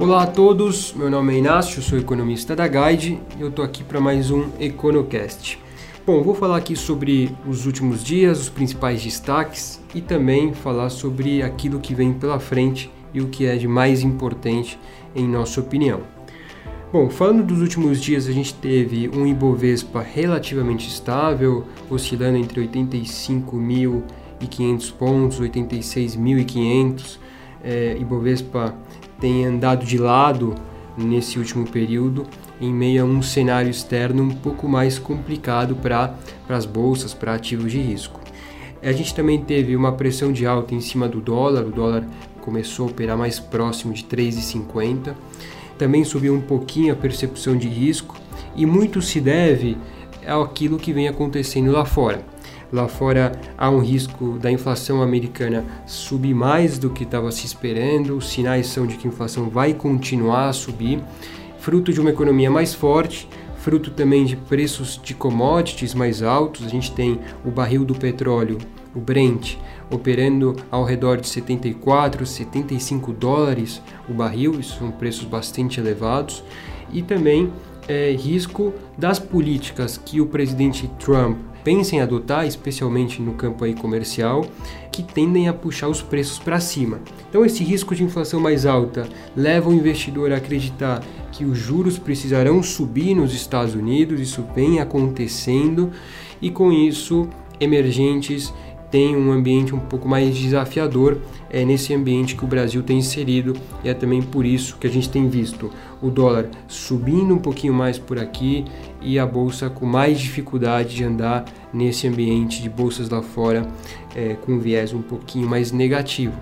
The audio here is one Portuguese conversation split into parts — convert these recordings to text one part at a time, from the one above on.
Olá a todos, meu nome é Inácio, sou economista da Guide e eu estou aqui para mais um EconoCast. Bom, vou falar aqui sobre os últimos dias, os principais destaques e também falar sobre aquilo que vem pela frente e o que é de mais importante em nossa opinião. Bom, falando dos últimos dias, a gente teve um Ibovespa relativamente estável, oscilando entre 85.500 pontos, 86.500. É, Ibovespa tem andado de lado nesse último período, em meio a um cenário externo um pouco mais complicado para as bolsas, para ativos de risco. A gente também teve uma pressão de alta em cima do dólar, o dólar começou a operar mais próximo de 3,50. Também subiu um pouquinho a percepção de risco e muito se deve àquilo que vem acontecendo lá fora. Lá fora há um risco da inflação americana subir mais do que estava se esperando, os sinais são de que a inflação vai continuar a subir, fruto de uma economia mais forte, fruto também de preços de commodities mais altos. A gente tem o barril do petróleo, o Brent, operando ao redor de 74, 75 dólares o barril, isso são preços bastante elevados, e também é, risco das políticas que o presidente Trump pensa em adotar, especialmente no campo aí comercial, que tendem a puxar os preços para cima. Então esse risco de inflação mais alta leva o investidor a acreditar que os juros precisarão subir nos Estados Unidos, isso vem acontecendo, e com isso emergentes tem um ambiente um pouco mais desafiador é nesse ambiente que o Brasil tem inserido e é também por isso que a gente tem visto o dólar subindo um pouquinho mais por aqui e a bolsa com mais dificuldade de andar nesse ambiente de bolsas lá fora é, com viés um pouquinho mais negativo.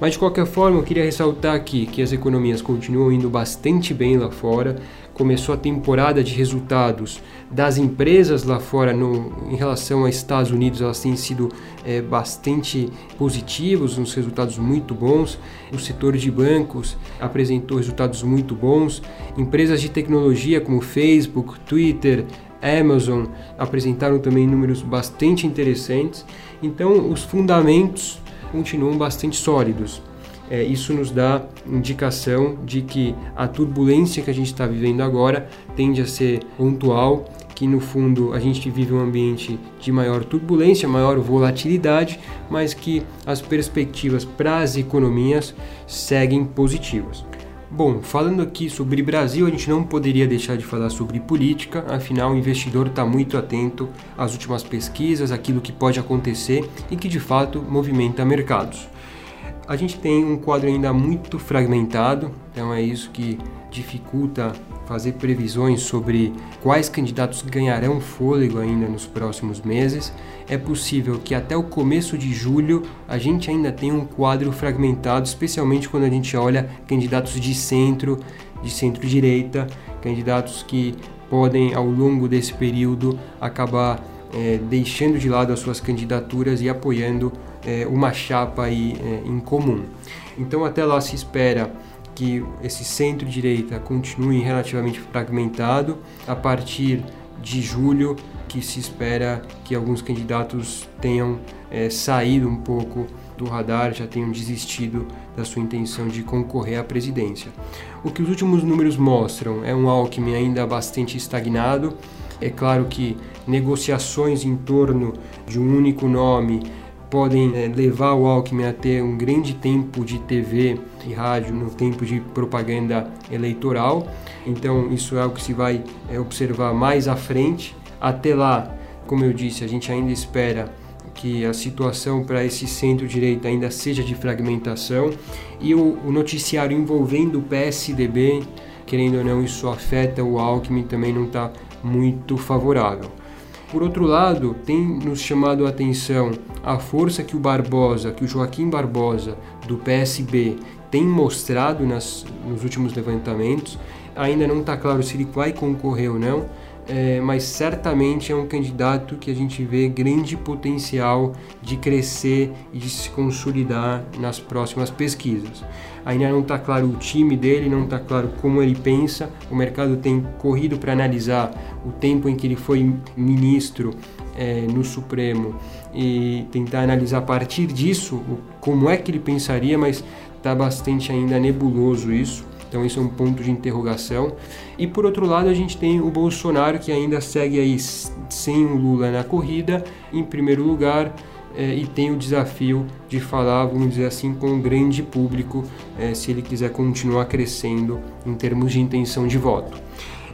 Mas de qualquer forma, eu queria ressaltar aqui que as economias continuam indo bastante bem lá fora. Começou a temporada de resultados das empresas lá fora no, em relação aos Estados Unidos, elas têm sido é, bastante positivos, uns resultados muito bons. O setor de bancos apresentou resultados muito bons. Empresas de tecnologia como Facebook, Twitter, Amazon apresentaram também números bastante interessantes. Então, os fundamentos continuam bastante sólidos. É, isso nos dá indicação de que a turbulência que a gente está vivendo agora tende a ser pontual, que no fundo a gente vive um ambiente de maior turbulência, maior volatilidade, mas que as perspectivas para as economias seguem positivas. Bom, falando aqui sobre Brasil, a gente não poderia deixar de falar sobre política, afinal o investidor está muito atento às últimas pesquisas, aquilo que pode acontecer e que de fato movimenta mercados. A gente tem um quadro ainda muito fragmentado, então é isso que dificulta fazer previsões sobre quais candidatos ganharão fôlego ainda nos próximos meses. É possível que até o começo de julho a gente ainda tenha um quadro fragmentado, especialmente quando a gente olha candidatos de centro, de centro-direita, candidatos que podem ao longo desse período acabar é, deixando de lado as suas candidaturas e apoiando é, uma chapa aí, é, em comum. Então até lá se espera que esse centro-direita continue relativamente fragmentado a partir de julho, que se espera que alguns candidatos tenham é, saído um pouco do radar, já tenham desistido da sua intenção de concorrer à presidência. O que os últimos números mostram é um Alckmin ainda bastante estagnado. É claro que negociações em torno de um único nome podem é, levar o Alckmin a ter um grande tempo de TV e rádio no tempo de propaganda eleitoral. Então, isso é algo que se vai é, observar mais à frente. Até lá, como eu disse, a gente ainda espera que a situação para esse centro-direita ainda seja de fragmentação e o, o noticiário envolvendo o PSDB, querendo ou não, isso afeta o Alckmin, também não está muito favorável. Por outro lado, tem nos chamado a atenção a força que o Barbosa, que o Joaquim Barbosa do PSB tem mostrado nas, nos últimos levantamentos. Ainda não está claro se ele vai concorrer ou não, é, mas certamente é um candidato que a gente vê grande potencial de crescer e de se consolidar nas próximas pesquisas. Ainda não está claro o time dele, não está claro como ele pensa. O mercado tem corrido para analisar o tempo em que ele foi ministro é, no Supremo e tentar analisar a partir disso como é que ele pensaria, mas está bastante ainda nebuloso isso. Então isso é um ponto de interrogação. E por outro lado, a gente tem o Bolsonaro que ainda segue aí sem o Lula na corrida, em primeiro lugar, é, e tem o desafio de falar, vamos dizer assim, com um grande público, é, se ele quiser continuar crescendo em termos de intenção de voto.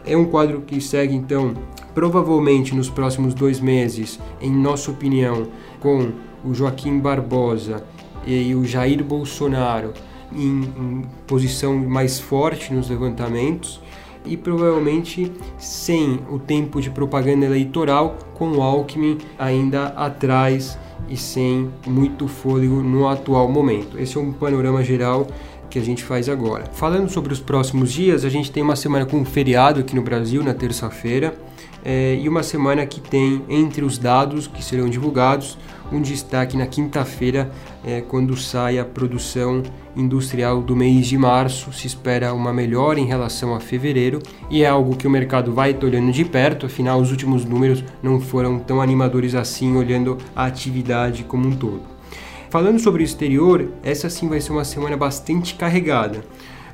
É um quadro que segue, então, provavelmente nos próximos dois meses, em nossa opinião, com o Joaquim Barbosa e o Jair Bolsonaro em, em posição mais forte nos levantamentos e provavelmente sem o tempo de propaganda eleitoral, com o Alckmin ainda atrás e sem muito fôlego no atual momento. Esse é um panorama geral que a gente faz agora. Falando sobre os próximos dias, a gente tem uma semana com feriado aqui no Brasil na terça-feira é, e uma semana que tem entre os dados que serão divulgados um destaque na quinta-feira, é, quando sai a produção industrial do mês de março. Se espera uma melhora em relação a fevereiro e é algo que o mercado vai olhando de perto, afinal, os últimos números não foram tão animadores assim, olhando a atividade como um todo. Falando sobre o exterior, essa sim vai ser uma semana bastante carregada.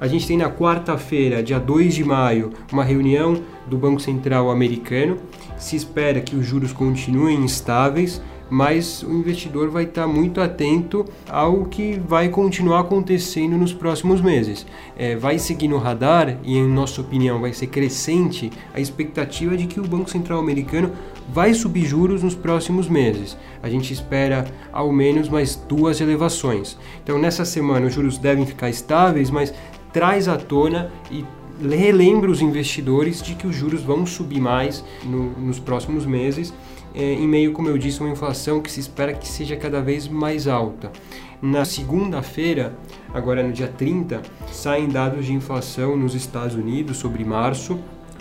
A gente tem na quarta-feira, dia 2 de maio, uma reunião do Banco Central americano. Se espera que os juros continuem estáveis, mas o investidor vai estar muito atento ao que vai continuar acontecendo nos próximos meses. É, vai seguir no radar e, em nossa opinião, vai ser crescente a expectativa de que o Banco Central americano vai subir juros nos próximos meses. A gente espera ao menos mais duas elevações. Então, nessa semana, os juros devem ficar estáveis, mas traz à tona e relembra os investidores de que os juros vão subir mais no, nos próximos meses é, em meio, como eu disse, uma inflação que se espera que seja cada vez mais alta. Na segunda-feira, agora no dia 30, saem dados de inflação nos Estados Unidos sobre março.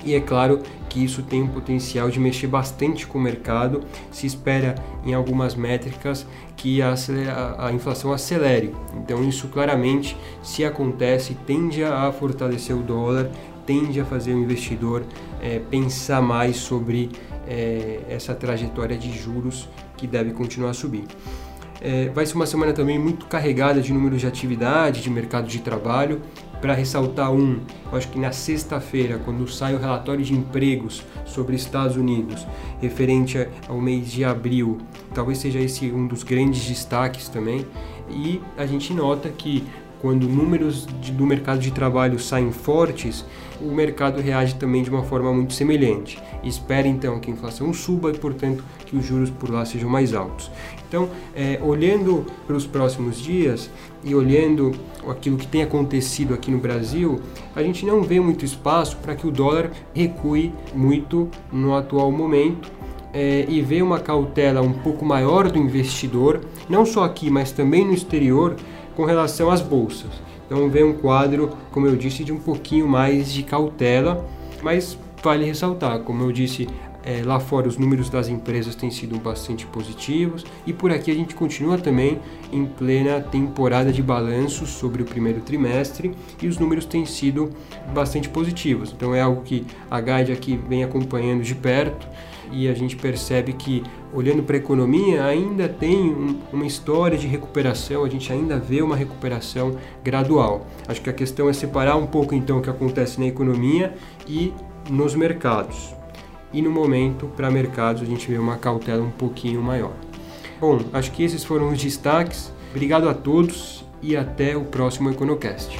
E é claro que isso tem um potencial de mexer bastante com o mercado. Se espera em algumas métricas que a, a, inflação acelere. Então, isso claramente, se acontece, tende a fortalecer o dólar, tende a fazer o investidor é, pensar mais sobre é, essa trajetória de juros que deve continuar a subir. É, vai ser uma semana também muito carregada de números de atividade, de mercado de trabalho. Para ressaltar um, acho que na sexta-feira, quando sai o relatório de empregos sobre Estados Unidos, referente ao mês de abril, talvez seja esse um dos grandes destaques também. E a gente nota que quando números de, do mercado de trabalho saem fortes, o mercado reage também de uma forma muito semelhante. Espera então que a inflação suba e, portanto, que os juros por lá sejam mais altos. Então, é, olhando para os próximos dias e olhando aquilo que tem acontecido aqui no Brasil, a gente não vê muito espaço para que o dólar recue muito no atual momento. É, e vê uma cautela um pouco maior do investidor, não só aqui, mas também no exterior, com relação às bolsas. Então vem um quadro, como eu disse, de um pouquinho mais de cautela, mas vale ressaltar, como eu disse, é, lá fora os números das empresas têm sido bastante positivos e por aqui a gente continua também em plena temporada de balanços sobre o primeiro trimestre e os números têm sido bastante positivos. Então é algo que a Guide aqui vem acompanhando de perto e a gente percebe que, olhando para a economia, ainda tem um, uma história de recuperação, a gente ainda vê uma recuperação gradual. Acho que a questão é separar um pouco então o que acontece na economia e nos mercados. E no momento, para mercados, a gente vê uma cautela um pouquinho maior. Bom, acho que esses foram os destaques. Obrigado a todos e até o próximo EconoCast.